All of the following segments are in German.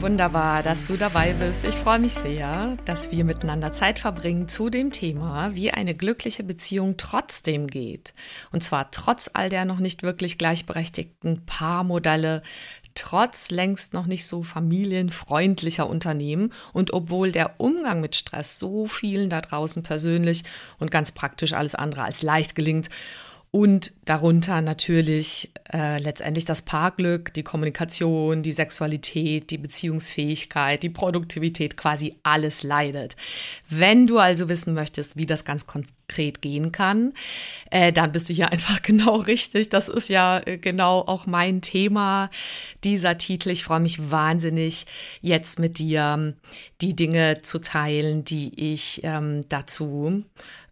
Wunderbar, dass du dabei bist. Ich freue mich sehr, dass wir miteinander Zeit verbringen zu dem Thema, wie eine glückliche Beziehung trotzdem geht. Und zwar trotz all der noch nicht wirklich gleichberechtigten Paarmodelle, trotz längst noch nicht so familienfreundlicher Unternehmen und obwohl der Umgang mit Stress so vielen da draußen persönlich und ganz praktisch alles andere als leicht gelingt und darunter natürlich äh, letztendlich das Paarglück, die Kommunikation, die Sexualität, die Beziehungsfähigkeit, die Produktivität, quasi alles leidet. Wenn du also wissen möchtest, wie das ganz konkret gehen kann, äh, dann bist du hier einfach genau richtig. Das ist ja äh, genau auch mein Thema, dieser Titel. Ich freue mich wahnsinnig, jetzt mit dir die Dinge zu teilen, die ich ähm, dazu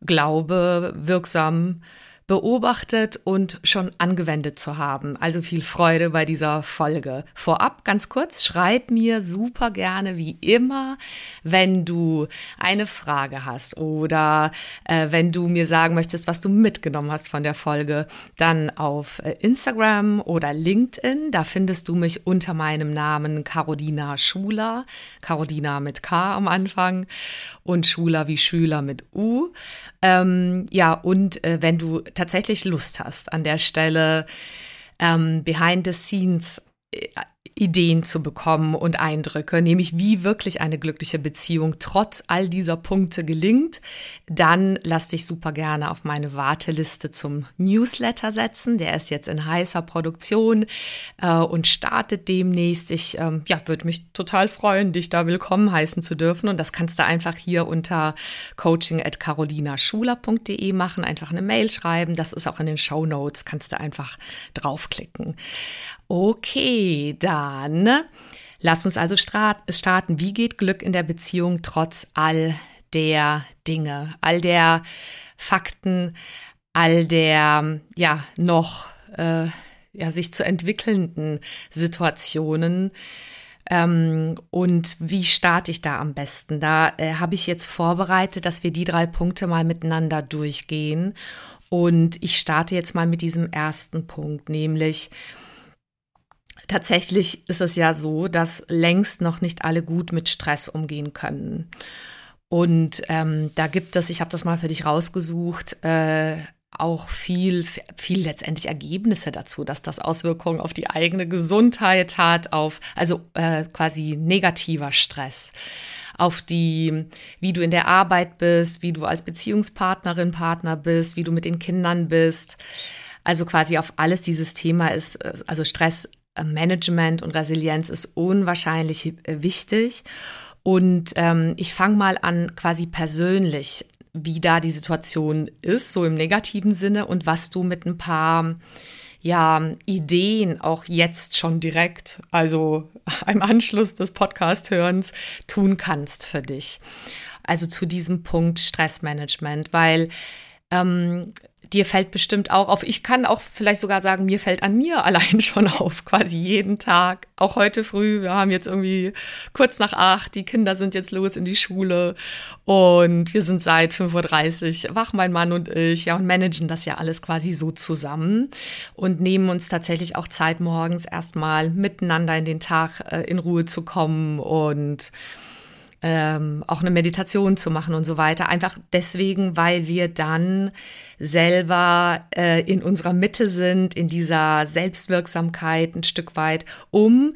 glaube, wirksam beobachtet und schon angewendet zu haben. Also viel Freude bei dieser Folge. Vorab ganz kurz, schreib mir super gerne wie immer, wenn du eine Frage hast oder äh, wenn du mir sagen möchtest, was du mitgenommen hast von der Folge, dann auf äh, Instagram oder LinkedIn. Da findest du mich unter meinem Namen Carolina Schuler. Carolina mit K am Anfang und Schuler wie Schüler mit U. Ähm, ja, und äh, wenn du tatsächlich Lust hast, an der Stelle ähm, behind the scenes äh, Ideen zu bekommen und Eindrücke, nämlich wie wirklich eine glückliche Beziehung trotz all dieser Punkte gelingt, dann lass dich super gerne auf meine Warteliste zum Newsletter setzen. Der ist jetzt in heißer Produktion äh, und startet demnächst. Ich ähm, ja, würde mich total freuen, dich da willkommen heißen zu dürfen. Und das kannst du einfach hier unter coaching.carolinaschuler.de machen, einfach eine Mail schreiben. Das ist auch in den Show Notes, kannst du einfach draufklicken. Okay, dann lass uns also starten. Wie geht Glück in der Beziehung trotz all der Dinge, all der Fakten, all der ja noch äh, ja sich zu entwickelnden Situationen? Ähm, und wie starte ich da am besten? Da äh, habe ich jetzt vorbereitet, dass wir die drei Punkte mal miteinander durchgehen. Und ich starte jetzt mal mit diesem ersten Punkt, nämlich Tatsächlich ist es ja so, dass längst noch nicht alle gut mit Stress umgehen können. Und ähm, da gibt es, ich habe das mal für dich rausgesucht, äh, auch viel, viel letztendlich Ergebnisse dazu, dass das Auswirkungen auf die eigene Gesundheit hat, auf also äh, quasi negativer Stress, auf die, wie du in der Arbeit bist, wie du als Beziehungspartnerin, Partner bist, wie du mit den Kindern bist. Also quasi auf alles dieses Thema ist, äh, also Stress Management und Resilienz ist unwahrscheinlich äh, wichtig. Und ähm, ich fange mal an, quasi persönlich, wie da die Situation ist, so im negativen Sinne und was du mit ein paar ja, Ideen auch jetzt schon direkt, also im Anschluss des Podcast-Hörens, tun kannst für dich. Also zu diesem Punkt Stressmanagement, weil ähm, dir fällt bestimmt auch auf, ich kann auch vielleicht sogar sagen, mir fällt an mir allein schon auf, quasi jeden Tag. Auch heute früh, wir haben jetzt irgendwie kurz nach acht, die Kinder sind jetzt los in die Schule und wir sind seit 5.30 Uhr wach, mein Mann und ich, ja, und managen das ja alles quasi so zusammen und nehmen uns tatsächlich auch Zeit, morgens erstmal miteinander in den Tag äh, in Ruhe zu kommen und ähm, auch eine Meditation zu machen und so weiter. Einfach deswegen, weil wir dann selber äh, in unserer Mitte sind, in dieser Selbstwirksamkeit ein Stück weit, um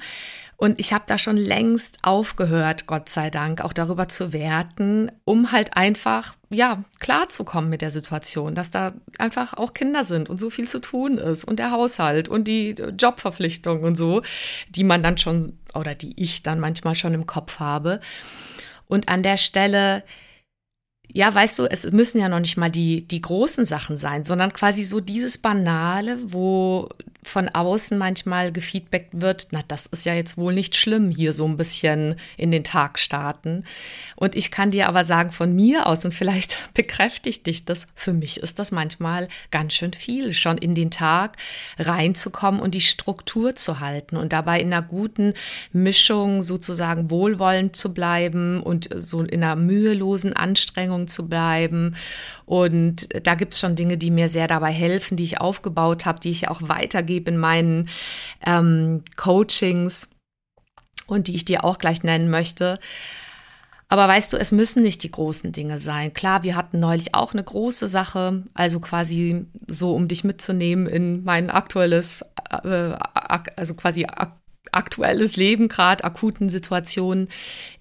Und ich habe da schon längst aufgehört, Gott sei Dank, auch darüber zu werten, um halt einfach, ja, klarzukommen mit der Situation, dass da einfach auch Kinder sind und so viel zu tun ist und der Haushalt und die Jobverpflichtung und so, die man dann schon oder die ich dann manchmal schon im Kopf habe. Und an der Stelle, ja, weißt du, es müssen ja noch nicht mal die, die großen Sachen sein, sondern quasi so dieses Banale, wo von außen manchmal gefeedbackt wird, na, das ist ja jetzt wohl nicht schlimm, hier so ein bisschen in den Tag starten. Und ich kann dir aber sagen, von mir aus, und vielleicht bekräftigt dich das, für mich ist das manchmal ganz schön viel, schon in den Tag reinzukommen und die Struktur zu halten und dabei in einer guten Mischung sozusagen wohlwollend zu bleiben und so in einer mühelosen Anstrengung zu bleiben. Und da gibt es schon Dinge, die mir sehr dabei helfen, die ich aufgebaut habe, die ich auch weitergebe gebe in meinen ähm, Coachings und die ich dir auch gleich nennen möchte. Aber weißt du, es müssen nicht die großen Dinge sein. Klar, wir hatten neulich auch eine große Sache, also quasi so, um dich mitzunehmen in mein aktuelles, äh, also quasi aktuelles Leben, gerade akuten Situationen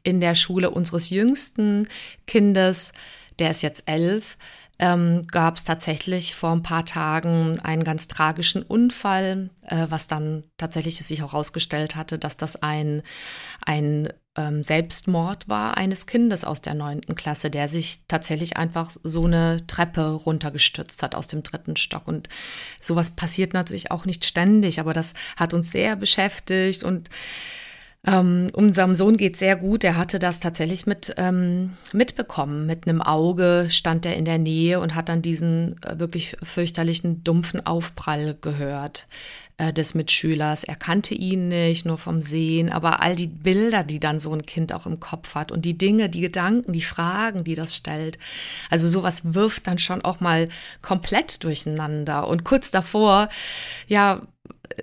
in der Schule unseres jüngsten Kindes. Der ist jetzt elf ähm, gab es tatsächlich vor ein paar Tagen einen ganz tragischen Unfall, äh, was dann tatsächlich sich auch herausgestellt hatte, dass das ein, ein ähm, Selbstmord war eines Kindes aus der neunten Klasse, der sich tatsächlich einfach so eine Treppe runtergestürzt hat aus dem dritten Stock. Und sowas passiert natürlich auch nicht ständig, aber das hat uns sehr beschäftigt und ähm, unserem Sohn geht sehr gut. Er hatte das tatsächlich mit ähm, mitbekommen. Mit einem Auge stand er in der Nähe und hat dann diesen äh, wirklich fürchterlichen dumpfen Aufprall gehört äh, des Mitschülers. Er kannte ihn nicht, nur vom Sehen, aber all die Bilder, die dann so ein Kind auch im Kopf hat und die Dinge, die Gedanken, die Fragen, die das stellt. Also sowas wirft dann schon auch mal komplett durcheinander. Und kurz davor, ja,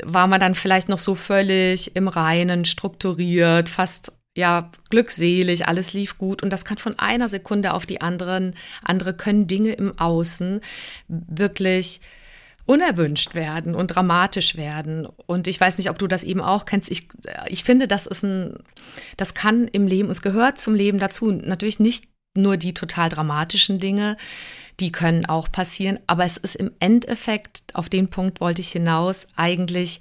war man dann vielleicht noch so völlig im Reinen, strukturiert, fast ja, glückselig, alles lief gut und das kann von einer Sekunde auf die anderen, andere können Dinge im Außen wirklich unerwünscht werden und dramatisch werden. Und ich weiß nicht, ob du das eben auch kennst. Ich, ich finde, das ist ein, das kann im Leben, es gehört zum Leben dazu. Natürlich nicht nur die total dramatischen Dinge, die können auch passieren. Aber es ist im Endeffekt, auf den Punkt wollte ich hinaus, eigentlich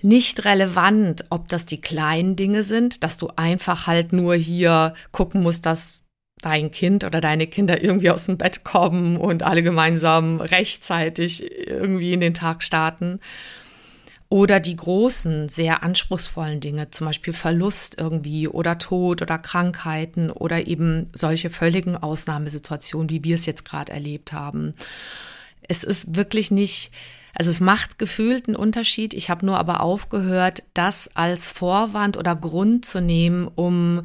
nicht relevant, ob das die kleinen Dinge sind, dass du einfach halt nur hier gucken musst, dass dein Kind oder deine Kinder irgendwie aus dem Bett kommen und alle gemeinsam rechtzeitig irgendwie in den Tag starten oder die großen, sehr anspruchsvollen Dinge, zum Beispiel Verlust irgendwie oder Tod oder Krankheiten oder eben solche völligen Ausnahmesituationen, wie wir es jetzt gerade erlebt haben. Es ist wirklich nicht, also es macht gefühlt einen Unterschied. Ich habe nur aber aufgehört, das als Vorwand oder Grund zu nehmen, um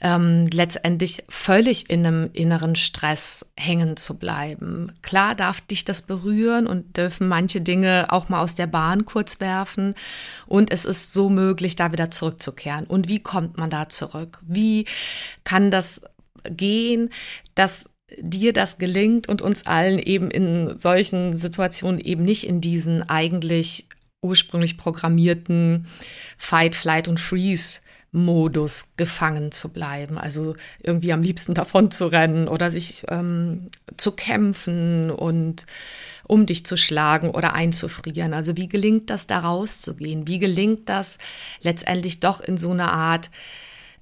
ähm, letztendlich völlig in einem inneren Stress hängen zu bleiben. Klar darf dich das berühren und dürfen manche Dinge auch mal aus der Bahn kurz werfen. Und es ist so möglich, da wieder zurückzukehren. Und wie kommt man da zurück? Wie kann das gehen, dass dir das gelingt und uns allen eben in solchen Situationen eben nicht in diesen eigentlich ursprünglich programmierten Fight, Flight und Freeze Modus gefangen zu bleiben. Also irgendwie am liebsten davon zu rennen oder sich ähm, zu kämpfen und um dich zu schlagen oder einzufrieren. Also wie gelingt das, da rauszugehen? Wie gelingt das letztendlich doch in so eine Art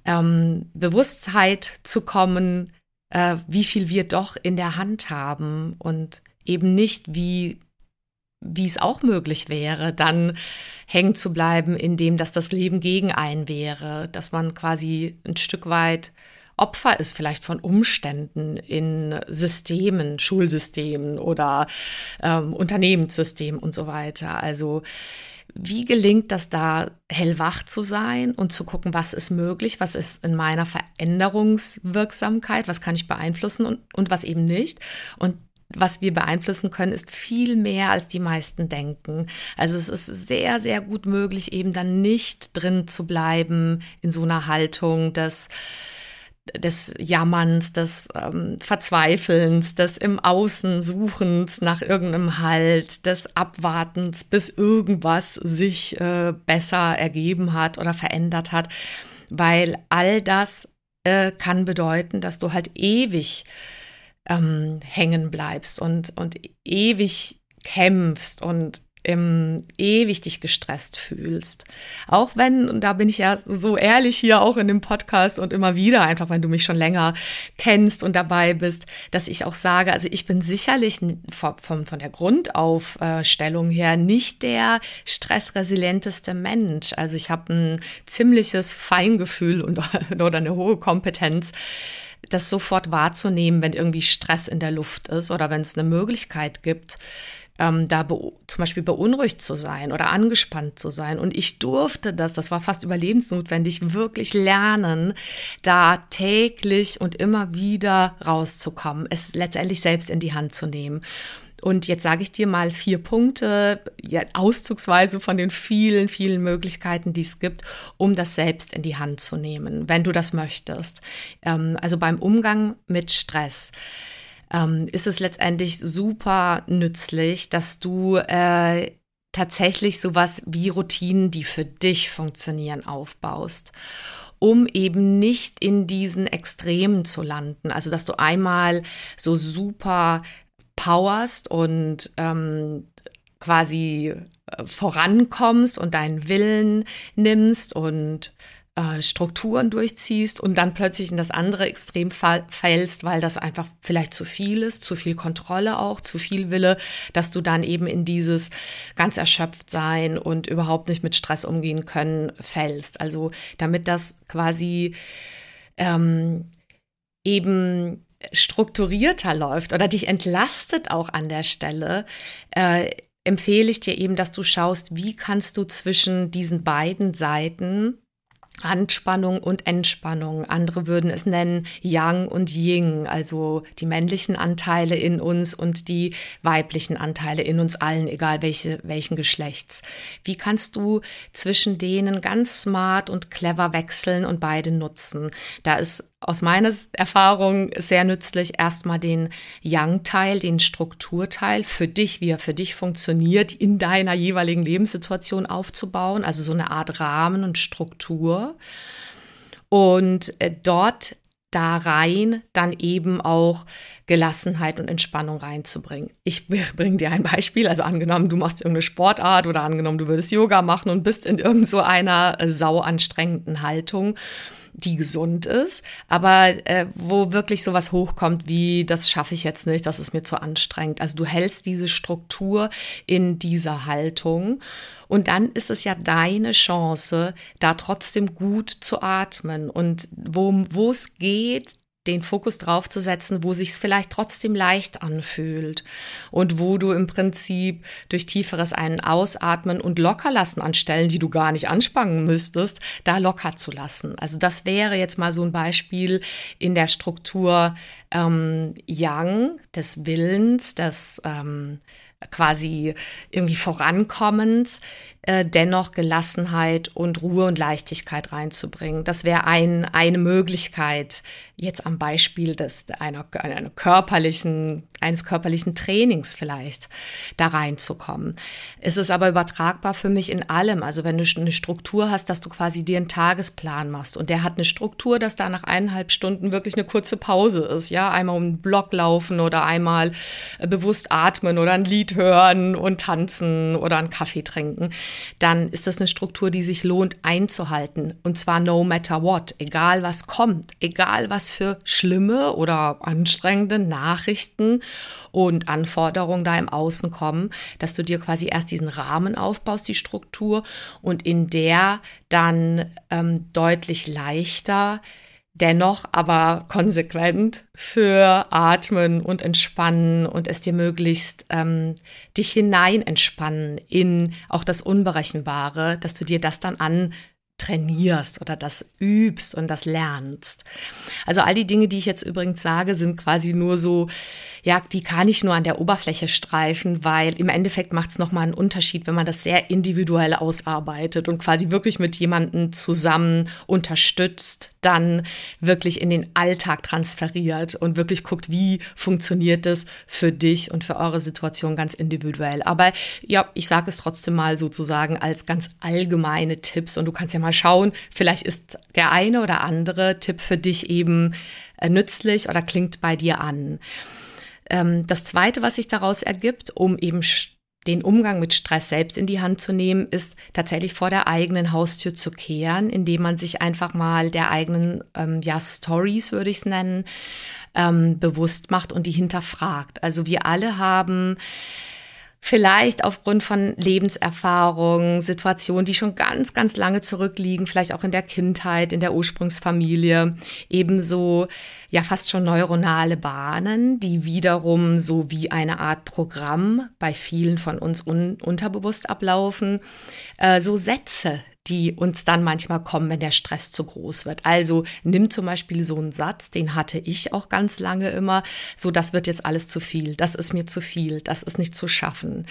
ähm, Bewusstheit zu kommen, äh, wie viel wir doch in der Hand haben und eben nicht wie wie es auch möglich wäre, dann hängen zu bleiben, indem dass das Leben gegen einen wäre, dass man quasi ein Stück weit Opfer ist vielleicht von Umständen in Systemen, Schulsystemen oder ähm, Unternehmenssystemen und so weiter. Also wie gelingt das da, hellwach zu sein und zu gucken, was ist möglich, was ist in meiner Veränderungswirksamkeit, was kann ich beeinflussen und, und was eben nicht. Und was wir beeinflussen können, ist viel mehr, als die meisten denken. Also es ist sehr, sehr gut möglich, eben dann nicht drin zu bleiben in so einer Haltung, dass des Jammerns, des ähm, Verzweifelns, des im Außen Suchens nach irgendeinem Halt, des Abwartens, bis irgendwas sich äh, besser ergeben hat oder verändert hat, weil all das äh, kann bedeuten, dass du halt ewig ähm, hängen bleibst und, und ewig kämpfst und ähm, ewig dich gestresst fühlst. Auch wenn, und da bin ich ja so ehrlich hier auch in dem Podcast und immer wieder, einfach wenn du mich schon länger kennst und dabei bist, dass ich auch sage, also ich bin sicherlich von, von, von der Grundaufstellung her nicht der stressresilienteste Mensch. Also ich habe ein ziemliches Feingefühl und, oder eine hohe Kompetenz das sofort wahrzunehmen, wenn irgendwie Stress in der Luft ist oder wenn es eine Möglichkeit gibt, ähm, da zum Beispiel beunruhigt zu sein oder angespannt zu sein. Und ich durfte das, das war fast überlebensnotwendig, wirklich lernen, da täglich und immer wieder rauszukommen, es letztendlich selbst in die Hand zu nehmen. Und jetzt sage ich dir mal vier Punkte, ja, auszugsweise von den vielen, vielen Möglichkeiten, die es gibt, um das selbst in die Hand zu nehmen, wenn du das möchtest. Ähm, also beim Umgang mit Stress ähm, ist es letztendlich super nützlich, dass du äh, tatsächlich sowas wie Routinen, die für dich funktionieren, aufbaust um eben nicht in diesen Extremen zu landen. Also, dass du einmal so super powerst und ähm, quasi äh, vorankommst und deinen Willen nimmst und äh, Strukturen durchziehst und dann plötzlich in das andere Extrem fällst, weil das einfach vielleicht zu viel ist, zu viel Kontrolle auch, zu viel Wille, dass du dann eben in dieses ganz erschöpft sein und überhaupt nicht mit Stress umgehen können fällst. Also damit das quasi ähm, eben strukturierter läuft oder dich entlastet auch an der Stelle, äh, empfehle ich dir eben, dass du schaust, wie kannst du zwischen diesen beiden Seiten Anspannung und Entspannung. Andere würden es nennen Yang und Ying, also die männlichen Anteile in uns und die weiblichen Anteile in uns allen, egal welche, welchen Geschlechts. Wie kannst du zwischen denen ganz smart und clever wechseln und beide nutzen? Da ist aus meiner Erfahrung sehr nützlich, erstmal den Yang-Teil, den Strukturteil für dich, wie er für dich funktioniert, in deiner jeweiligen Lebenssituation aufzubauen, also so eine Art Rahmen und Struktur. Und äh, dort da rein dann eben auch Gelassenheit und Entspannung reinzubringen. Ich bringe dir ein Beispiel. Also angenommen, du machst irgendeine Sportart oder angenommen, du würdest Yoga machen und bist in irgend so äh, anstrengenden Haltung die gesund ist, aber äh, wo wirklich sowas hochkommt wie, das schaffe ich jetzt nicht, das ist mir zu anstrengend. Also du hältst diese Struktur in dieser Haltung und dann ist es ja deine Chance, da trotzdem gut zu atmen und wo es geht, den Fokus drauf zu setzen, wo sich es vielleicht trotzdem leicht anfühlt und wo du im Prinzip durch tieferes Ein- Ausatmen und Lockerlassen an Stellen, die du gar nicht anspannen müsstest, da locker zu lassen. Also das wäre jetzt mal so ein Beispiel in der Struktur ähm, Yang, des Willens, des ähm, quasi irgendwie Vorankommens, äh, dennoch Gelassenheit und Ruhe und Leichtigkeit reinzubringen. Das wäre ein, eine Möglichkeit, jetzt am Beispiel des, einer, einer körperlichen, eines körperlichen Trainings vielleicht da reinzukommen. Es ist aber übertragbar für mich in allem. Also wenn du eine Struktur hast, dass du quasi dir einen Tagesplan machst und der hat eine Struktur, dass da nach eineinhalb Stunden wirklich eine kurze Pause ist. Ja, einmal um den Block laufen oder einmal äh, bewusst atmen oder ein Lied hören und tanzen oder einen Kaffee trinken dann ist das eine Struktur, die sich lohnt einzuhalten. Und zwar no matter what, egal was kommt, egal was für schlimme oder anstrengende Nachrichten und Anforderungen da im Außen kommen, dass du dir quasi erst diesen Rahmen aufbaust, die Struktur, und in der dann ähm, deutlich leichter dennoch aber konsequent für Atmen und Entspannen und es dir möglichst ähm, dich hinein entspannen in auch das Unberechenbare, dass du dir das dann an trainierst oder das übst und das lernst. Also all die Dinge, die ich jetzt übrigens sage, sind quasi nur so ja, die kann ich nur an der Oberfläche streifen, weil im Endeffekt macht es nochmal einen Unterschied, wenn man das sehr individuell ausarbeitet und quasi wirklich mit jemandem zusammen unterstützt, dann wirklich in den Alltag transferiert und wirklich guckt, wie funktioniert es für dich und für eure Situation ganz individuell. Aber ja, ich sage es trotzdem mal sozusagen als ganz allgemeine Tipps und du kannst ja mal schauen, vielleicht ist der eine oder andere Tipp für dich eben äh, nützlich oder klingt bei dir an. Ähm, das Zweite, was sich daraus ergibt, um eben den Umgang mit Stress selbst in die Hand zu nehmen, ist tatsächlich vor der eigenen Haustür zu kehren, indem man sich einfach mal der eigenen, ähm, ja, Stories würde ich es nennen, ähm, bewusst macht und die hinterfragt. Also wir alle haben vielleicht aufgrund von Lebenserfahrungen, Situationen, die schon ganz, ganz lange zurückliegen, vielleicht auch in der Kindheit, in der Ursprungsfamilie, ebenso ja fast schon neuronale Bahnen, die wiederum so wie eine Art Programm bei vielen von uns un unterbewusst ablaufen, äh, so Sätze, die uns dann manchmal kommen, wenn der Stress zu groß wird. Also nimm zum Beispiel so einen Satz, den hatte ich auch ganz lange immer, so das wird jetzt alles zu viel, das ist mir zu viel, das ist nicht zu schaffen.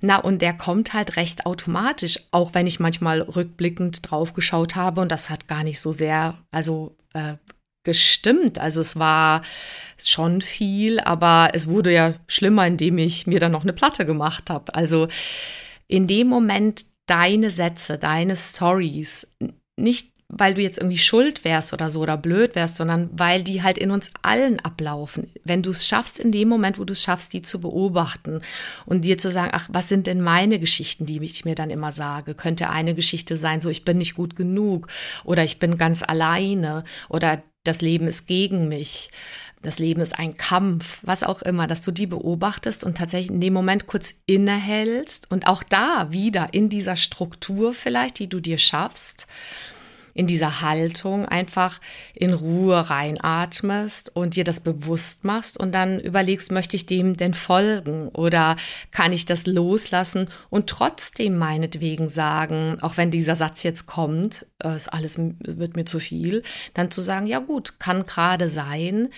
Na, und der kommt halt recht automatisch, auch wenn ich manchmal rückblickend draufgeschaut habe und das hat gar nicht so sehr, also äh, gestimmt. Also es war schon viel, aber es wurde ja schlimmer, indem ich mir dann noch eine Platte gemacht habe. Also in dem Moment deine Sätze, deine Stories, nicht weil du jetzt irgendwie schuld wärst oder so oder blöd wärst, sondern weil die halt in uns allen ablaufen. Wenn du es schaffst, in dem Moment, wo du es schaffst, die zu beobachten und dir zu sagen, ach, was sind denn meine Geschichten, die ich mir dann immer sage? Könnte eine Geschichte sein, so ich bin nicht gut genug oder ich bin ganz alleine oder das Leben ist gegen mich das Leben ist ein Kampf, was auch immer, dass du die beobachtest und tatsächlich in dem Moment kurz innehältst und auch da wieder in dieser Struktur vielleicht, die du dir schaffst, in dieser Haltung einfach in Ruhe reinatmest und dir das bewusst machst und dann überlegst, möchte ich dem denn folgen oder kann ich das loslassen und trotzdem meinetwegen sagen, auch wenn dieser Satz jetzt kommt, äh, ist alles wird mir zu viel, dann zu sagen, ja gut, kann gerade sein,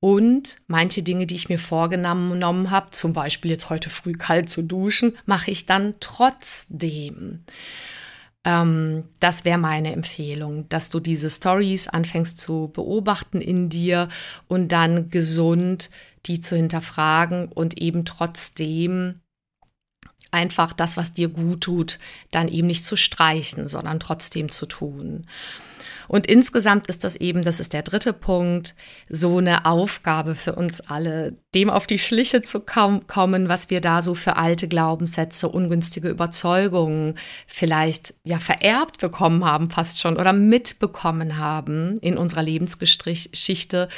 und manche Dinge, die ich mir vorgenommen habe, zum Beispiel jetzt heute früh kalt zu duschen, mache ich dann trotzdem. Ähm, das wäre meine Empfehlung, dass du diese Stories anfängst zu beobachten in dir und dann gesund die zu hinterfragen und eben trotzdem einfach das, was dir gut tut, dann eben nicht zu streichen, sondern trotzdem zu tun. Und insgesamt ist das eben, das ist der dritte Punkt, so eine Aufgabe für uns alle, dem auf die Schliche zu kommen, was wir da so für alte Glaubenssätze, ungünstige Überzeugungen vielleicht ja vererbt bekommen haben, fast schon oder mitbekommen haben in unserer Lebensgeschichte.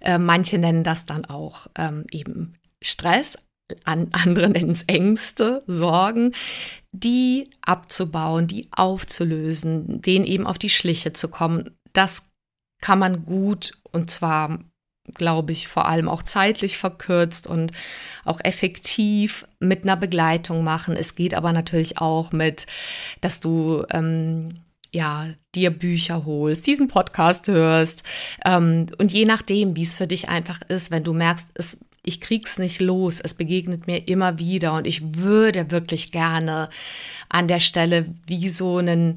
Äh, manche nennen das dann auch ähm, eben Stress, an, andere nennen es Ängste, Sorgen, die abzubauen, die aufzulösen, denen eben auf die Schliche zu kommen. Das kann man gut und zwar, glaube ich, vor allem auch zeitlich verkürzt und auch effektiv mit einer Begleitung machen. Es geht aber natürlich auch mit, dass du ähm, ja, dir Bücher holst, diesen Podcast hörst ähm, und je nachdem, wie es für dich einfach ist, wenn du merkst, es ich krieg's nicht los. Es begegnet mir immer wieder und ich würde wirklich gerne an der Stelle wie so einen,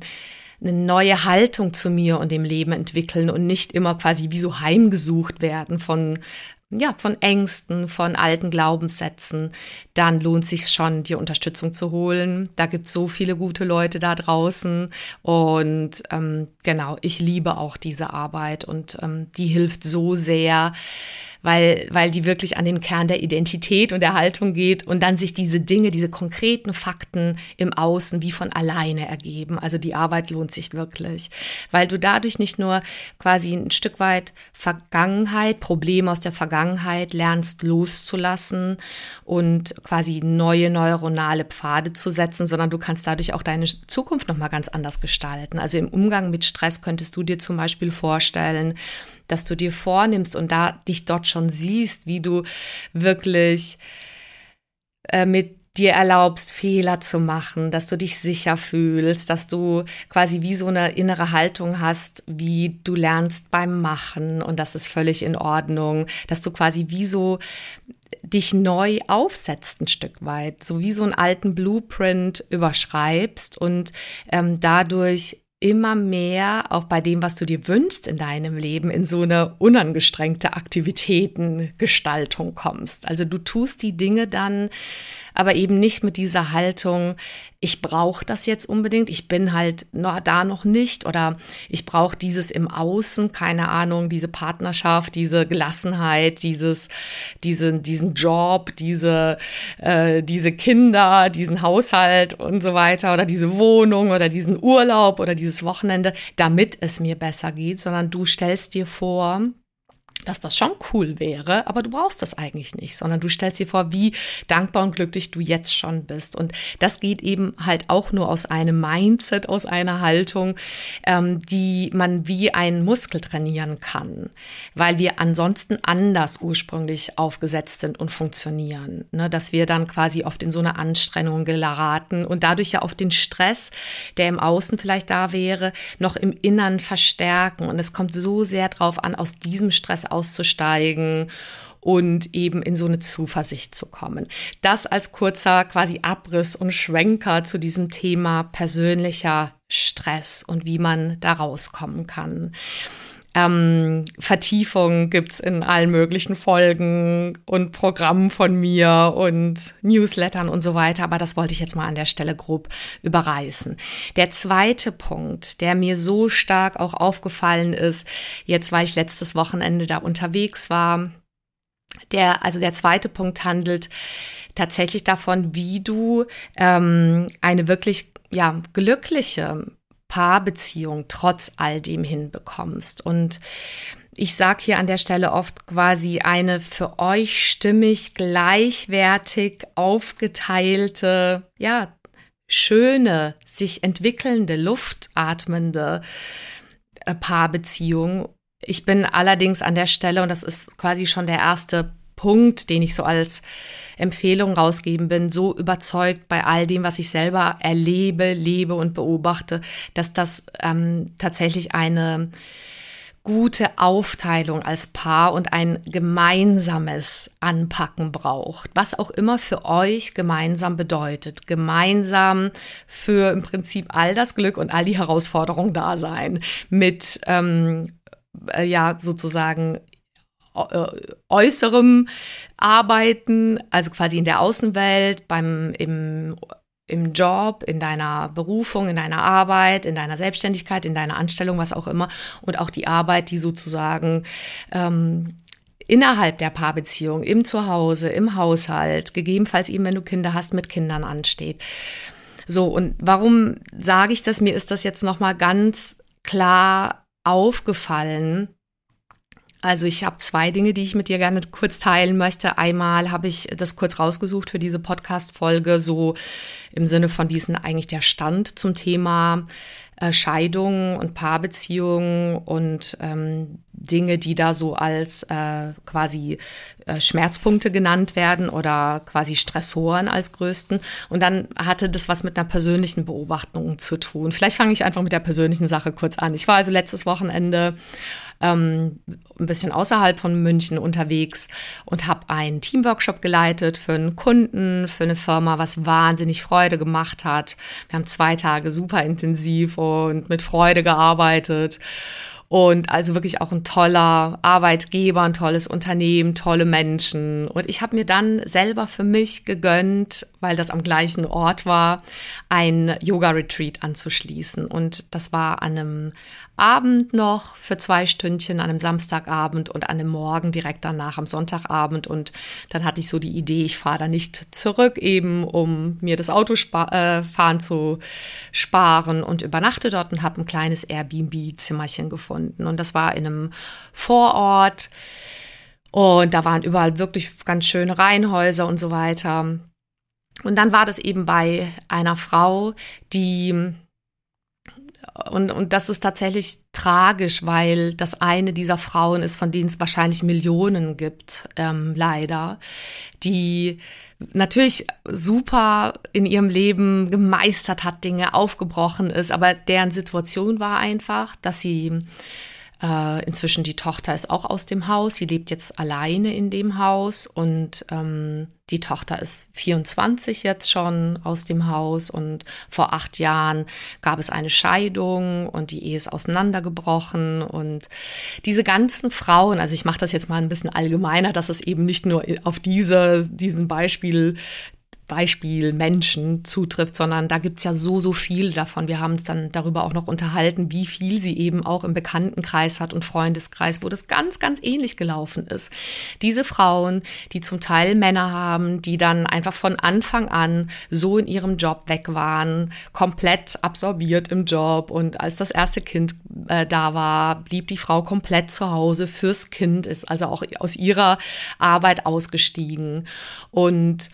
eine neue Haltung zu mir und dem Leben entwickeln und nicht immer quasi wie so heimgesucht werden von ja, von Ängsten, von alten Glaubenssätzen, dann lohnt sich schon, dir Unterstützung zu holen. Da gibt es so viele gute Leute da draußen. Und ähm, genau, ich liebe auch diese Arbeit und ähm, die hilft so sehr, weil, weil die wirklich an den Kern der Identität und der Haltung geht und dann sich diese Dinge, diese konkreten Fakten im Außen wie von alleine ergeben. Also die Arbeit lohnt sich wirklich, weil du dadurch nicht nur quasi ein Stück weit Vergangenheit, Probleme aus der Vergangenheit lernst loszulassen und quasi neue neuronale Pfade zu setzen, sondern du kannst dadurch auch deine Zukunft nochmal ganz anders gestalten. Also im Umgang mit Stress könntest du dir zum Beispiel vorstellen, dass du dir vornimmst und da dich dort schon siehst, wie du wirklich äh, mit dir erlaubst, Fehler zu machen, dass du dich sicher fühlst, dass du quasi wie so eine innere Haltung hast, wie du lernst beim Machen und das ist völlig in Ordnung, dass du quasi wie so dich neu aufsetzt ein Stück weit, so wie so einen alten Blueprint überschreibst und ähm, dadurch immer mehr auch bei dem, was du dir wünschst in deinem Leben, in so eine unangestrengte Aktivitätengestaltung kommst. Also du tust die Dinge dann aber eben nicht mit dieser Haltung, ich brauche das jetzt unbedingt, ich bin halt noch, da noch nicht oder ich brauche dieses im Außen, keine Ahnung, diese Partnerschaft, diese Gelassenheit, dieses, diese, diesen Job, diese, äh, diese Kinder, diesen Haushalt und so weiter oder diese Wohnung oder diesen Urlaub oder dieses Wochenende, damit es mir besser geht, sondern du stellst dir vor, dass das schon cool wäre, aber du brauchst das eigentlich nicht, sondern du stellst dir vor, wie dankbar und glücklich du jetzt schon bist. Und das geht eben halt auch nur aus einem Mindset, aus einer Haltung, ähm, die man wie einen Muskel trainieren kann, weil wir ansonsten anders ursprünglich aufgesetzt sind und funktionieren. Ne? Dass wir dann quasi oft in so eine Anstrengung geraten und dadurch ja auf den Stress, der im Außen vielleicht da wäre, noch im Innern verstärken. Und es kommt so sehr drauf an, aus diesem Stress auszusteigen und eben in so eine Zuversicht zu kommen. Das als kurzer quasi Abriss und Schwenker zu diesem Thema persönlicher Stress und wie man da rauskommen kann. Ähm, Vertiefung gibt's in allen möglichen Folgen und Programmen von mir und Newslettern und so weiter. Aber das wollte ich jetzt mal an der Stelle grob überreißen. Der zweite Punkt, der mir so stark auch aufgefallen ist, jetzt weil ich letztes Wochenende da unterwegs war, der, also der zweite Punkt handelt tatsächlich davon, wie du ähm, eine wirklich ja, glückliche Paarbeziehung trotz all dem hinbekommst. Und ich sage hier an der Stelle oft quasi eine für euch stimmig, gleichwertig aufgeteilte, ja, schöne, sich entwickelnde, luftatmende äh, Paarbeziehung. Ich bin allerdings an der Stelle, und das ist quasi schon der erste Punkt, den ich so als Empfehlung rausgeben bin, so überzeugt bei all dem, was ich selber erlebe, lebe und beobachte, dass das ähm, tatsächlich eine gute Aufteilung als Paar und ein gemeinsames Anpacken braucht, was auch immer für euch gemeinsam bedeutet. Gemeinsam für im Prinzip all das Glück und all die Herausforderungen da sein mit ähm, äh, ja sozusagen äußerem Arbeiten, also quasi in der Außenwelt, beim im im Job, in deiner Berufung, in deiner Arbeit, in deiner Selbstständigkeit, in deiner Anstellung, was auch immer, und auch die Arbeit, die sozusagen ähm, innerhalb der Paarbeziehung, im Zuhause, im Haushalt, gegebenenfalls eben, wenn du Kinder hast, mit Kindern ansteht. So, und warum sage ich das? Mir ist das jetzt nochmal ganz klar aufgefallen, also ich habe zwei Dinge, die ich mit dir gerne kurz teilen möchte. Einmal habe ich das kurz rausgesucht für diese Podcast-Folge, so im Sinne von, wie ist denn eigentlich der Stand zum Thema äh, Scheidung und Paarbeziehungen und ähm, Dinge, die da so als äh, quasi äh, Schmerzpunkte genannt werden oder quasi Stressoren als größten. Und dann hatte das was mit einer persönlichen Beobachtung zu tun. Vielleicht fange ich einfach mit der persönlichen Sache kurz an. Ich war also letztes Wochenende ähm, ein bisschen außerhalb von München unterwegs und habe einen Teamworkshop geleitet für einen Kunden, für eine Firma, was wahnsinnig Freude gemacht hat. Wir haben zwei Tage super intensiv und mit Freude gearbeitet. Und also wirklich auch ein toller Arbeitgeber, ein tolles Unternehmen, tolle Menschen. Und ich habe mir dann selber für mich gegönnt, weil das am gleichen Ort war, ein Yoga-Retreat anzuschließen. Und das war an einem Abend noch für zwei Stündchen an einem Samstagabend und an einem Morgen direkt danach am Sonntagabend. Und dann hatte ich so die Idee, ich fahre da nicht zurück, eben um mir das Autofahren äh, zu sparen und übernachte dort und habe ein kleines Airbnb-Zimmerchen gefunden. Und das war in einem Vorort. Und da waren überall wirklich ganz schöne Reihenhäuser und so weiter. Und dann war das eben bei einer Frau, die und, und das ist tatsächlich tragisch, weil das eine dieser Frauen ist, von denen es wahrscheinlich Millionen gibt, ähm, leider, die natürlich super in ihrem Leben gemeistert hat, Dinge aufgebrochen ist, aber deren Situation war einfach, dass sie äh, inzwischen die Tochter ist auch aus dem Haus. Sie lebt jetzt alleine in dem Haus und ähm, die Tochter ist 24 jetzt schon aus dem Haus und vor acht Jahren gab es eine Scheidung und die Ehe ist auseinandergebrochen und diese ganzen Frauen, also ich mache das jetzt mal ein bisschen allgemeiner, dass es eben nicht nur auf diese, diesen Beispiel Beispiel Menschen zutrifft, sondern da gibt's ja so, so viel davon. Wir haben uns dann darüber auch noch unterhalten, wie viel sie eben auch im Bekanntenkreis hat und Freundeskreis, wo das ganz, ganz ähnlich gelaufen ist. Diese Frauen, die zum Teil Männer haben, die dann einfach von Anfang an so in ihrem Job weg waren, komplett absorbiert im Job und als das erste Kind äh, da war, blieb die Frau komplett zu Hause fürs Kind, ist also auch aus ihrer Arbeit ausgestiegen und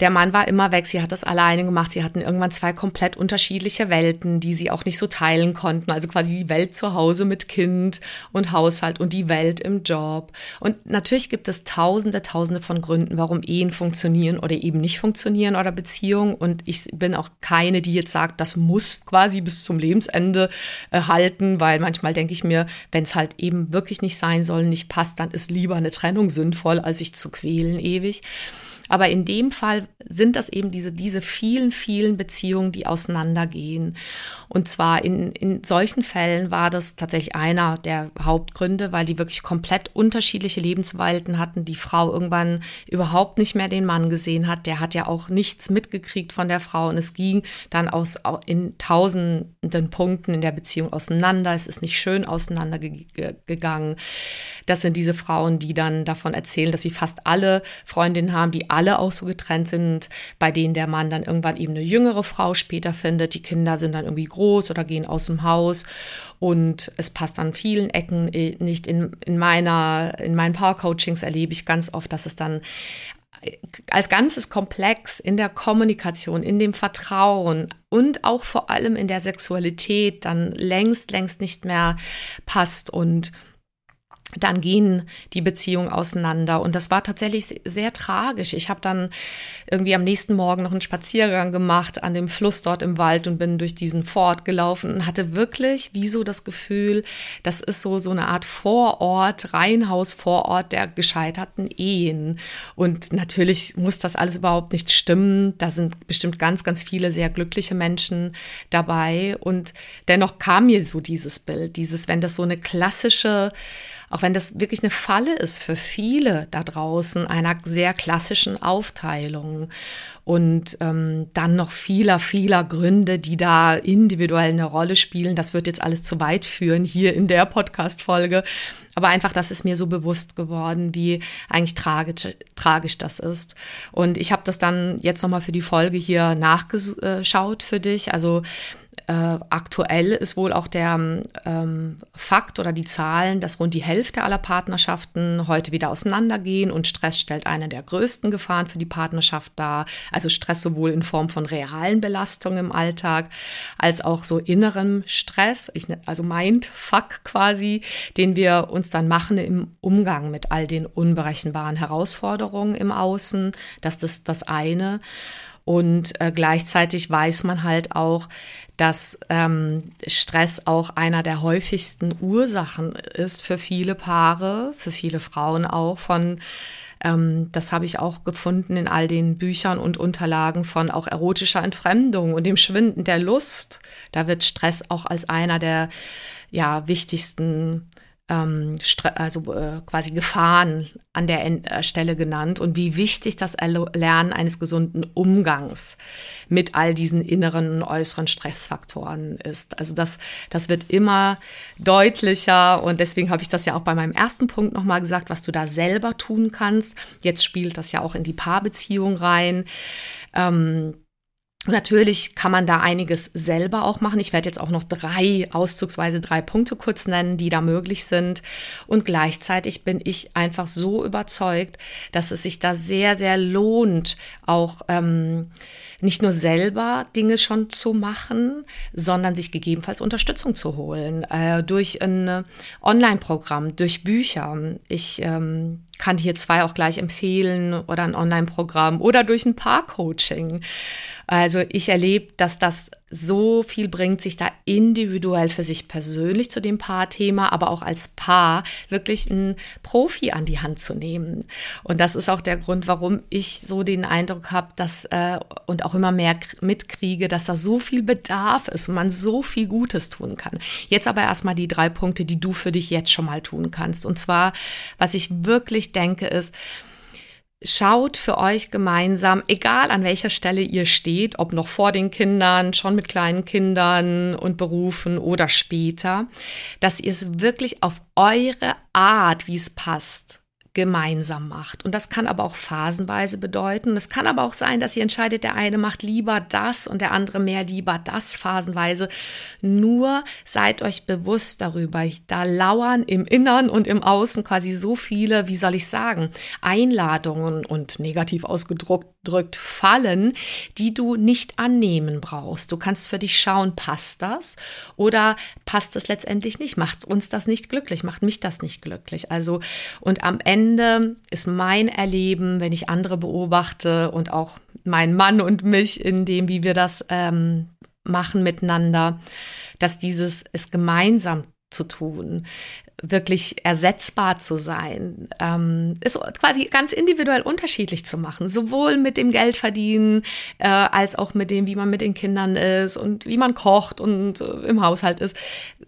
der Mann war immer weg, sie hat das alleine gemacht. Sie hatten irgendwann zwei komplett unterschiedliche Welten, die sie auch nicht so teilen konnten. Also quasi die Welt zu Hause mit Kind und Haushalt und die Welt im Job. Und natürlich gibt es tausende, tausende von Gründen, warum Ehen funktionieren oder eben nicht funktionieren oder Beziehungen. Und ich bin auch keine, die jetzt sagt, das muss quasi bis zum Lebensende äh, halten, weil manchmal denke ich mir, wenn es halt eben wirklich nicht sein soll, nicht passt, dann ist lieber eine Trennung sinnvoll, als sich zu quälen ewig. Aber in dem Fall sind das eben diese, diese vielen, vielen Beziehungen, die auseinandergehen. Und zwar in, in solchen Fällen war das tatsächlich einer der Hauptgründe, weil die wirklich komplett unterschiedliche Lebenswelten hatten. Die Frau irgendwann überhaupt nicht mehr den Mann gesehen hat. Der hat ja auch nichts mitgekriegt von der Frau. Und es ging dann aus, in tausenden Punkten in der Beziehung auseinander. Es ist nicht schön auseinandergegangen. Das sind diese Frauen, die dann davon erzählen, dass sie fast alle Freundinnen haben, die alle auch so getrennt sind, bei denen der Mann dann irgendwann eben eine jüngere Frau später findet. Die Kinder sind dann irgendwie groß oder gehen aus dem Haus und es passt an vielen Ecken äh, nicht. In, in meiner, in meinen Power-Coachings erlebe ich ganz oft, dass es dann als ganzes Komplex in der Kommunikation, in dem Vertrauen und auch vor allem in der Sexualität dann längst, längst nicht mehr passt und dann gehen die Beziehungen auseinander. Und das war tatsächlich sehr tragisch. Ich habe dann irgendwie am nächsten Morgen noch einen Spaziergang gemacht an dem Fluss dort im Wald und bin durch diesen Fort gelaufen und hatte wirklich wie so das Gefühl, das ist so, so eine Art Vorort, Reihenhaus Vorort der gescheiterten Ehen. Und natürlich muss das alles überhaupt nicht stimmen. Da sind bestimmt ganz, ganz viele sehr glückliche Menschen dabei. Und dennoch kam mir so dieses Bild, dieses, wenn das so eine klassische auch wenn das wirklich eine Falle ist für viele da draußen, einer sehr klassischen Aufteilung und ähm, dann noch vieler, vieler Gründe, die da individuell eine Rolle spielen. Das wird jetzt alles zu weit führen hier in der Podcast-Folge. Aber einfach, das ist mir so bewusst geworden, wie eigentlich tragisch, tragisch das ist. Und ich habe das dann jetzt nochmal für die Folge hier nachgeschaut für dich. Also äh, aktuell ist wohl auch der ähm, Fakt oder die Zahlen, dass rund die Hälfte aller Partnerschaften heute wieder auseinandergehen und Stress stellt eine der größten Gefahren für die Partnerschaft dar. Also Stress sowohl in Form von realen Belastungen im Alltag als auch so innerem Stress, ich, ne, also Mindfuck quasi, den wir uns dann machen im Umgang mit all den unberechenbaren Herausforderungen im Außen. Das ist das eine. Und äh, gleichzeitig weiß man halt auch, dass ähm, Stress auch einer der häufigsten Ursachen ist für viele Paare, für viele Frauen auch von ähm, das habe ich auch gefunden in all den Büchern und Unterlagen von auch erotischer Entfremdung und dem Schwinden der Lust. Da wird Stress auch als einer der ja, wichtigsten ähm, also äh, quasi Gefahren an der äh, Stelle genannt und wie wichtig das Erlernen eines gesunden Umgangs mit all diesen inneren und äußeren Stressfaktoren ist. Also das, das wird immer deutlicher und deswegen habe ich das ja auch bei meinem ersten Punkt nochmal gesagt, was du da selber tun kannst. Jetzt spielt das ja auch in die Paarbeziehung rein. Ähm, Natürlich kann man da einiges selber auch machen. Ich werde jetzt auch noch drei, auszugsweise drei Punkte kurz nennen, die da möglich sind. Und gleichzeitig bin ich einfach so überzeugt, dass es sich da sehr, sehr lohnt, auch ähm, nicht nur selber Dinge schon zu machen, sondern sich gegebenenfalls Unterstützung zu holen äh, durch ein Online-Programm, durch Bücher. Ich ähm, kann hier zwei auch gleich empfehlen oder ein Online-Programm oder durch ein Paar-Coaching. Also ich erlebe, dass das so viel bringt, sich da individuell für sich persönlich zu dem Paarthema, aber auch als Paar wirklich einen Profi an die Hand zu nehmen. Und das ist auch der Grund, warum ich so den Eindruck habe, dass äh, und auch immer mehr mitkriege, dass da so viel Bedarf ist und man so viel Gutes tun kann. Jetzt aber erstmal die drei Punkte, die du für dich jetzt schon mal tun kannst. Und zwar, was ich wirklich denke, ist, Schaut für euch gemeinsam, egal an welcher Stelle ihr steht, ob noch vor den Kindern, schon mit kleinen Kindern und Berufen oder später, dass ihr es wirklich auf eure Art, wie es passt, gemeinsam macht. Und das kann aber auch phasenweise bedeuten. Es kann aber auch sein, dass ihr entscheidet, der eine macht lieber das und der andere mehr lieber das phasenweise. Nur seid euch bewusst darüber. Da lauern im Innern und im Außen quasi so viele, wie soll ich sagen, Einladungen und negativ ausgedruckt drückt, Fallen, die du nicht annehmen brauchst. Du kannst für dich schauen, passt das oder passt es letztendlich nicht? Macht uns das nicht glücklich? Macht mich das nicht glücklich? Also, und am Ende ist mein Erleben, wenn ich andere beobachte und auch mein Mann und mich in dem, wie wir das ähm, machen miteinander, dass dieses es gemeinsam zu tun, wirklich ersetzbar zu sein, ähm, ist quasi ganz individuell unterschiedlich zu machen, sowohl mit dem Geldverdienen äh, als auch mit dem, wie man mit den Kindern ist und wie man kocht und äh, im Haushalt ist.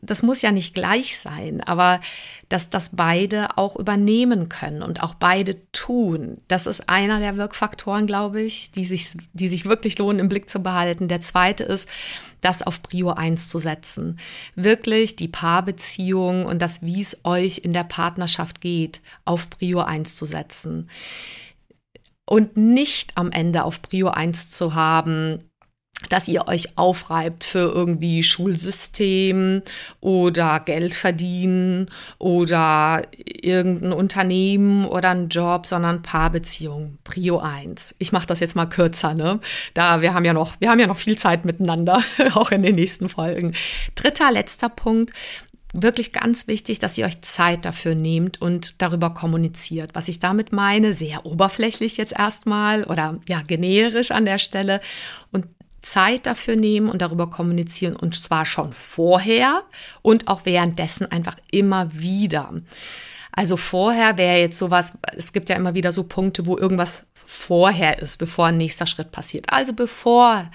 Das muss ja nicht gleich sein, aber dass das beide auch übernehmen können und auch beide tun. Das ist einer der Wirkfaktoren, glaube ich, die sich, die sich wirklich lohnen, im Blick zu behalten. Der zweite ist, das auf Prio 1 zu setzen. Wirklich die Paarbeziehung und das, wie es euch in der Partnerschaft geht, auf Prio 1 zu setzen. Und nicht am Ende auf Prio 1 zu haben, dass ihr euch aufreibt für irgendwie Schulsystem oder Geld verdienen oder irgendein Unternehmen oder einen Job, sondern Paarbeziehung, Prio 1. Ich mache das jetzt mal kürzer, ne? Da wir haben ja noch, wir haben ja noch viel Zeit miteinander, auch in den nächsten Folgen. Dritter, letzter Punkt, wirklich ganz wichtig, dass ihr euch Zeit dafür nehmt und darüber kommuniziert. Was ich damit meine, sehr oberflächlich jetzt erstmal oder ja, generisch an der Stelle und Zeit dafür nehmen und darüber kommunizieren und zwar schon vorher und auch währenddessen einfach immer wieder. Also vorher wäre jetzt sowas, es gibt ja immer wieder so Punkte, wo irgendwas vorher ist, bevor ein nächster Schritt passiert. Also bevor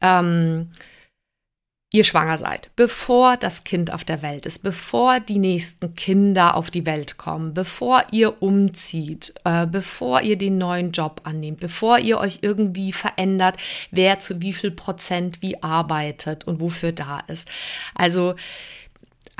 ähm, ihr schwanger seid, bevor das Kind auf der Welt ist, bevor die nächsten Kinder auf die Welt kommen, bevor ihr umzieht, äh, bevor ihr den neuen Job annehmt, bevor ihr euch irgendwie verändert, wer zu wie viel Prozent wie arbeitet und wofür da ist. Also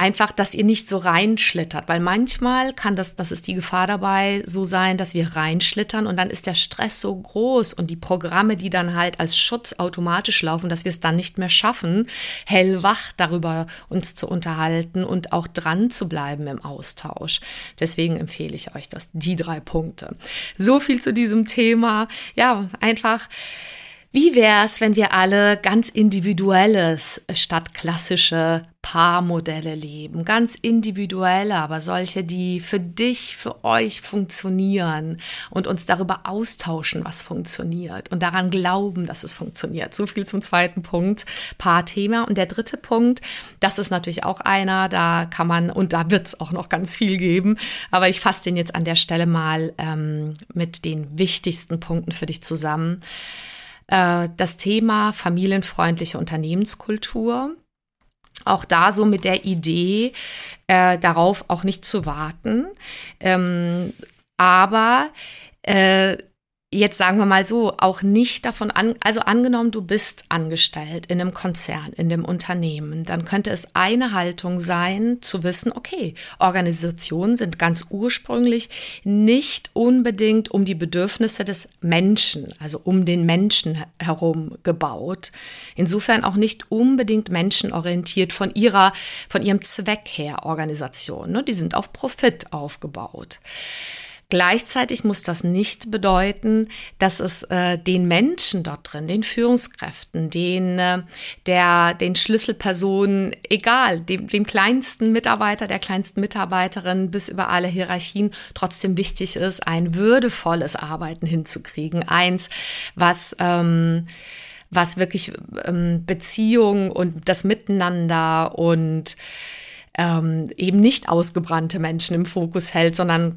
einfach, dass ihr nicht so reinschlittert, weil manchmal kann das, das ist die Gefahr dabei, so sein, dass wir reinschlittern und dann ist der Stress so groß und die Programme, die dann halt als Schutz automatisch laufen, dass wir es dann nicht mehr schaffen, hellwach darüber uns zu unterhalten und auch dran zu bleiben im Austausch. Deswegen empfehle ich euch das, die drei Punkte. So viel zu diesem Thema. Ja, einfach wie wäre es, wenn wir alle ganz individuelles statt klassische Paarmodelle leben? Ganz individuelle, aber solche, die für dich, für euch funktionieren und uns darüber austauschen, was funktioniert und daran glauben, dass es funktioniert. So viel zum zweiten Punkt, Paarthema. Und der dritte Punkt, das ist natürlich auch einer, da kann man, und da wird es auch noch ganz viel geben, aber ich fasse den jetzt an der Stelle mal ähm, mit den wichtigsten Punkten für dich zusammen. Äh, das Thema familienfreundliche Unternehmenskultur. Auch da so mit der Idee, äh, darauf auch nicht zu warten, ähm, aber äh, jetzt sagen wir mal so, auch nicht davon an, also angenommen, du bist angestellt in einem Konzern, in dem Unternehmen, dann könnte es eine Haltung sein, zu wissen, okay, Organisationen sind ganz ursprünglich nicht unbedingt um die Bedürfnisse des Menschen, also um den Menschen herum gebaut. Insofern auch nicht unbedingt menschenorientiert von ihrer, von ihrem Zweck her Organisation. Ne? Die sind auf Profit aufgebaut. Gleichzeitig muss das nicht bedeuten, dass es äh, den Menschen dort drin, den Führungskräften, den, äh, der, den Schlüsselpersonen, egal, dem, dem kleinsten Mitarbeiter, der kleinsten Mitarbeiterin bis über alle Hierarchien trotzdem wichtig ist, ein würdevolles Arbeiten hinzukriegen. Eins, was ähm, was wirklich ähm, Beziehung und das Miteinander und ähm, eben nicht ausgebrannte Menschen im Fokus hält, sondern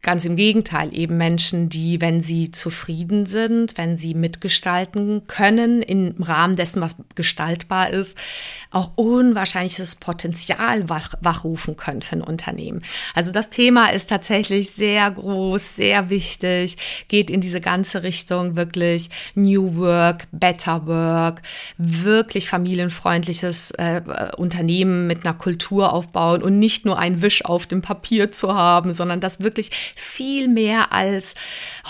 Ganz im Gegenteil, eben Menschen, die, wenn sie zufrieden sind, wenn sie mitgestalten können im Rahmen dessen, was gestaltbar ist, auch unwahrscheinliches Potenzial wach, wachrufen können für ein Unternehmen. Also das Thema ist tatsächlich sehr groß, sehr wichtig, geht in diese ganze Richtung wirklich New Work, Better Work, wirklich familienfreundliches äh, Unternehmen mit einer Kultur aufbauen und nicht nur ein Wisch auf dem Papier zu haben, sondern das wirklich viel mehr als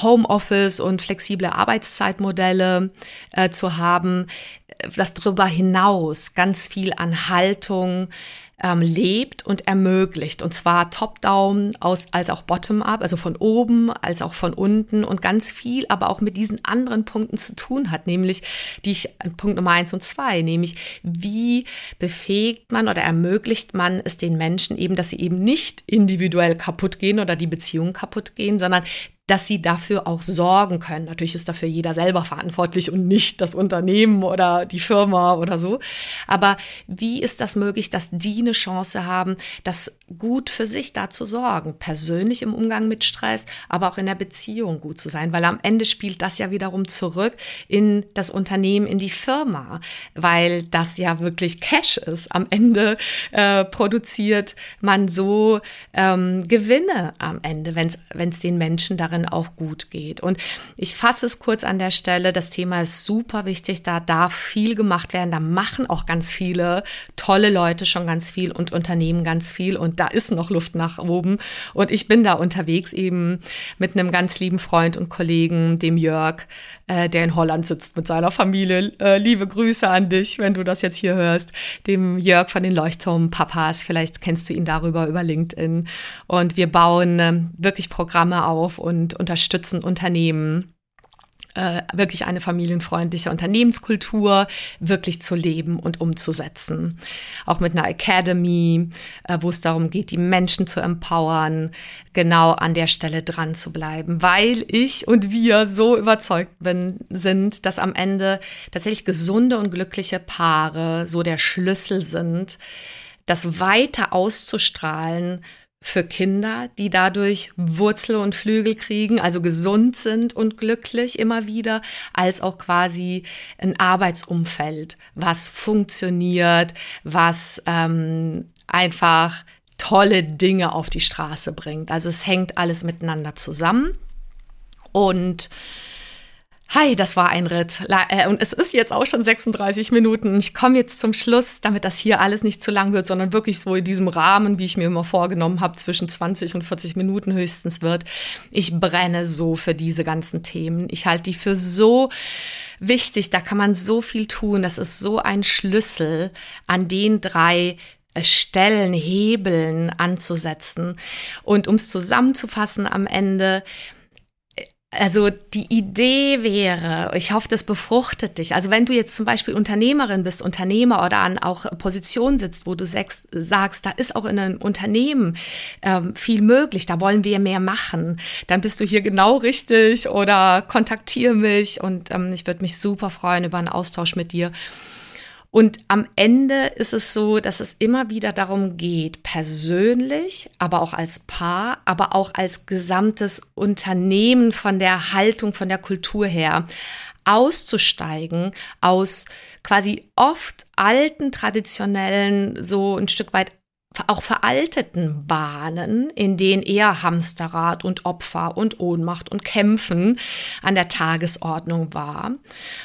Homeoffice und flexible Arbeitszeitmodelle äh, zu haben, das darüber hinaus ganz viel an Haltung, ähm, lebt und ermöglicht. Und zwar top-down als auch bottom-up, also von oben als auch von unten und ganz viel, aber auch mit diesen anderen Punkten zu tun hat, nämlich die ich, Punkt Nummer eins und zwei, nämlich wie befähigt man oder ermöglicht man es den Menschen eben, dass sie eben nicht individuell kaputt gehen oder die Beziehungen kaputt gehen, sondern dass sie dafür auch sorgen können. Natürlich ist dafür jeder selber verantwortlich und nicht das Unternehmen oder die Firma oder so. Aber wie ist das möglich, dass die eine Chance haben, das gut für sich da zu sorgen, persönlich im Umgang mit Stress, aber auch in der Beziehung gut zu sein, weil am Ende spielt das ja wiederum zurück in das Unternehmen, in die Firma, weil das ja wirklich Cash ist. Am Ende äh, produziert man so ähm, Gewinne am Ende, wenn es den Menschen darin auch gut geht. Und ich fasse es kurz an der Stelle. Das Thema ist super wichtig. Da darf viel gemacht werden. Da machen auch ganz viele tolle Leute schon ganz viel und Unternehmen ganz viel. Und da ist noch Luft nach oben. Und ich bin da unterwegs eben mit einem ganz lieben Freund und Kollegen, dem Jörg, äh, der in Holland sitzt mit seiner Familie. Äh, liebe Grüße an dich, wenn du das jetzt hier hörst. Dem Jörg von den Leuchtturm-Papas. Vielleicht kennst du ihn darüber über LinkedIn. Und wir bauen äh, wirklich Programme auf und unterstützen Unternehmen äh, wirklich eine familienfreundliche Unternehmenskultur wirklich zu leben und umzusetzen. Auch mit einer Academy, äh, wo es darum geht, die Menschen zu empowern, genau an der Stelle dran zu bleiben, weil ich und wir so überzeugt bin, sind, dass am Ende tatsächlich gesunde und glückliche Paare so der Schlüssel sind, das weiter auszustrahlen für Kinder, die dadurch Wurzel und Flügel kriegen, also gesund sind und glücklich immer wieder, als auch quasi ein Arbeitsumfeld, was funktioniert, was ähm, einfach tolle Dinge auf die Straße bringt. Also es hängt alles miteinander zusammen und Hi, das war ein Ritt. Äh, und es ist jetzt auch schon 36 Minuten. Ich komme jetzt zum Schluss, damit das hier alles nicht zu lang wird, sondern wirklich so in diesem Rahmen, wie ich mir immer vorgenommen habe, zwischen 20 und 40 Minuten höchstens wird. Ich brenne so für diese ganzen Themen. Ich halte die für so wichtig. Da kann man so viel tun. Das ist so ein Schlüssel an den drei äh, Stellen, Hebeln anzusetzen. Und um es zusammenzufassen am Ende, also die Idee wäre, ich hoffe, das befruchtet dich. Also wenn du jetzt zum Beispiel Unternehmerin bist, Unternehmer oder an auch Position sitzt, wo du sagst, da ist auch in einem Unternehmen ähm, viel möglich, da wollen wir mehr machen, dann bist du hier genau richtig oder kontaktiere mich und ähm, ich würde mich super freuen über einen Austausch mit dir. Und am Ende ist es so, dass es immer wieder darum geht, persönlich, aber auch als Paar, aber auch als gesamtes Unternehmen von der Haltung, von der Kultur her auszusteigen aus quasi oft alten, traditionellen, so ein Stück weit auch veralteten Bahnen, in denen eher Hamsterrad und Opfer und Ohnmacht und Kämpfen an der Tagesordnung war.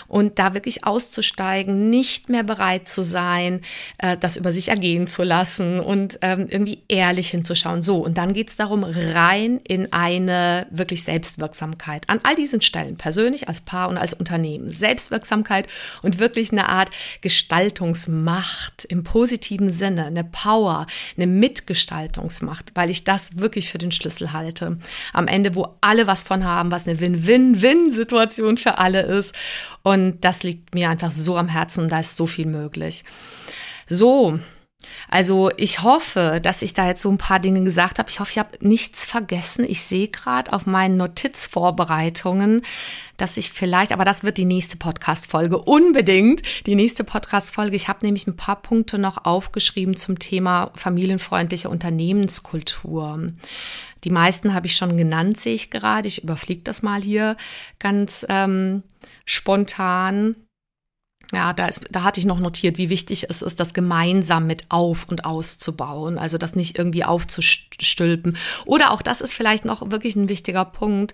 Und da wirklich auszusteigen, nicht mehr bereit zu sein, äh, das über sich ergehen zu lassen und ähm, irgendwie ehrlich hinzuschauen. So, und dann geht es darum, rein in eine wirklich Selbstwirksamkeit an all diesen Stellen, persönlich, als Paar und als Unternehmen. Selbstwirksamkeit und wirklich eine Art Gestaltungsmacht im positiven Sinne, eine Power, eine Mitgestaltungsmacht, weil ich das wirklich für den Schlüssel halte. Am Ende, wo alle was von haben, was eine Win-Win-Win-Situation für alle ist. Und das liegt mir einfach so am Herzen und da ist so viel möglich. So, also ich hoffe, dass ich da jetzt so ein paar Dinge gesagt habe. Ich hoffe, ich habe nichts vergessen. Ich sehe gerade auf meinen Notizvorbereitungen, dass ich vielleicht, aber das wird die nächste Podcast-Folge unbedingt, die nächste Podcast-Folge. Ich habe nämlich ein paar Punkte noch aufgeschrieben zum Thema familienfreundliche Unternehmenskultur. Die meisten habe ich schon genannt, sehe ich gerade. Ich überfliege das mal hier ganz ähm, spontan. Ja, da, ist, da hatte ich noch notiert, wie wichtig es ist, das gemeinsam mit auf- und auszubauen. Also das nicht irgendwie aufzustülpen. Oder auch das ist vielleicht noch wirklich ein wichtiger Punkt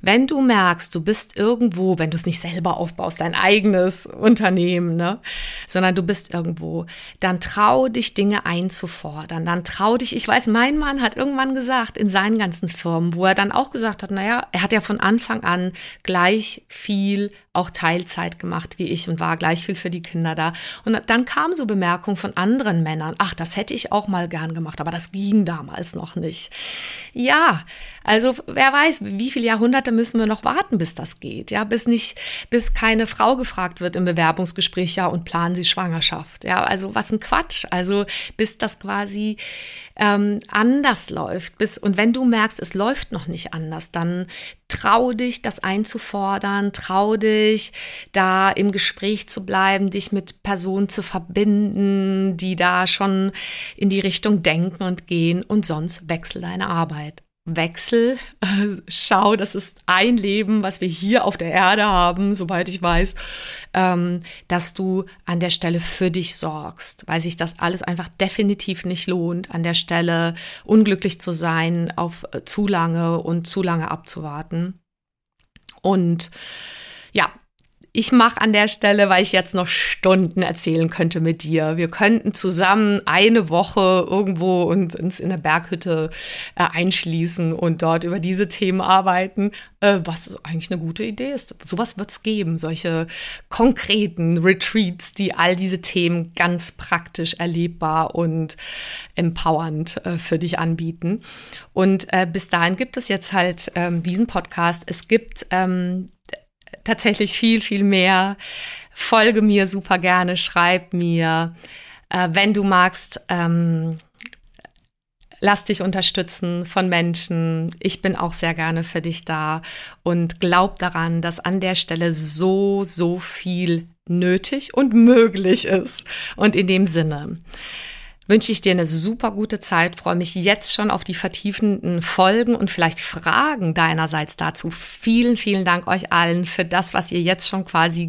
wenn du merkst, du bist irgendwo, wenn du es nicht selber aufbaust, dein eigenes Unternehmen, ne, sondern du bist irgendwo, dann trau dich Dinge einzufordern. Dann trau dich, ich weiß, mein Mann hat irgendwann gesagt in seinen ganzen Firmen, wo er dann auch gesagt hat, naja, er hat ja von Anfang an gleich viel auch Teilzeit gemacht wie ich und war gleich viel für die Kinder da. Und dann kam so Bemerkung von anderen Männern, ach, das hätte ich auch mal gern gemacht, aber das ging damals noch nicht. Ja, also wer weiß, wie viele Jahrhunderte müssen wir noch warten, bis das geht, ja, bis nicht, bis keine Frau gefragt wird im Bewerbungsgespräch, ja, und planen Sie Schwangerschaft, ja, also was ein Quatsch, also bis das quasi ähm, anders läuft, bis und wenn du merkst, es läuft noch nicht anders, dann trau dich, das einzufordern, trau dich, da im Gespräch zu bleiben, dich mit Personen zu verbinden, die da schon in die Richtung denken und gehen und sonst wechsel deine Arbeit. Wechsel. Äh, schau, das ist ein Leben, was wir hier auf der Erde haben, soweit ich weiß, ähm, dass du an der Stelle für dich sorgst, weil sich das alles einfach definitiv nicht lohnt, an der Stelle unglücklich zu sein, auf äh, zu lange und zu lange abzuwarten. Und ja, ich mache an der Stelle, weil ich jetzt noch Stunden erzählen könnte mit dir. Wir könnten zusammen eine Woche irgendwo und uns in der Berghütte äh, einschließen und dort über diese Themen arbeiten, äh, was eigentlich eine gute Idee ist. Sowas wird es geben, solche konkreten Retreats, die all diese Themen ganz praktisch erlebbar und empowernd äh, für dich anbieten. Und äh, bis dahin gibt es jetzt halt ähm, diesen Podcast. Es gibt ähm, tatsächlich viel, viel mehr. Folge mir super gerne, schreib mir. Äh, wenn du magst, ähm, lass dich unterstützen von Menschen. Ich bin auch sehr gerne für dich da und glaub daran, dass an der Stelle so, so viel nötig und möglich ist. Und in dem Sinne wünsche ich dir eine super gute Zeit, freue mich jetzt schon auf die vertiefenden Folgen und vielleicht Fragen deinerseits dazu. Vielen, vielen Dank euch allen für das, was ihr jetzt schon quasi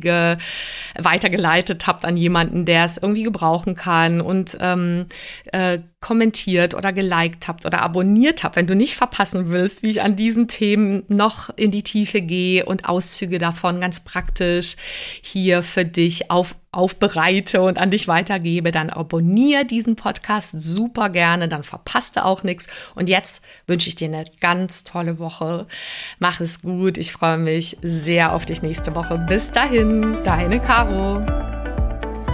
weitergeleitet habt an jemanden, der es irgendwie gebrauchen kann und ähm, äh, kommentiert oder geliked habt oder abonniert habt, wenn du nicht verpassen willst, wie ich an diesen Themen noch in die Tiefe gehe und Auszüge davon ganz praktisch hier für dich auf, aufbereite und an dich weitergebe, dann abonniere diesen Podcast super gerne, dann verpasst du auch nichts. Und jetzt wünsche ich dir eine ganz tolle Woche. Mach es gut. Ich freue mich sehr auf dich nächste Woche. Bis dahin, deine Caro.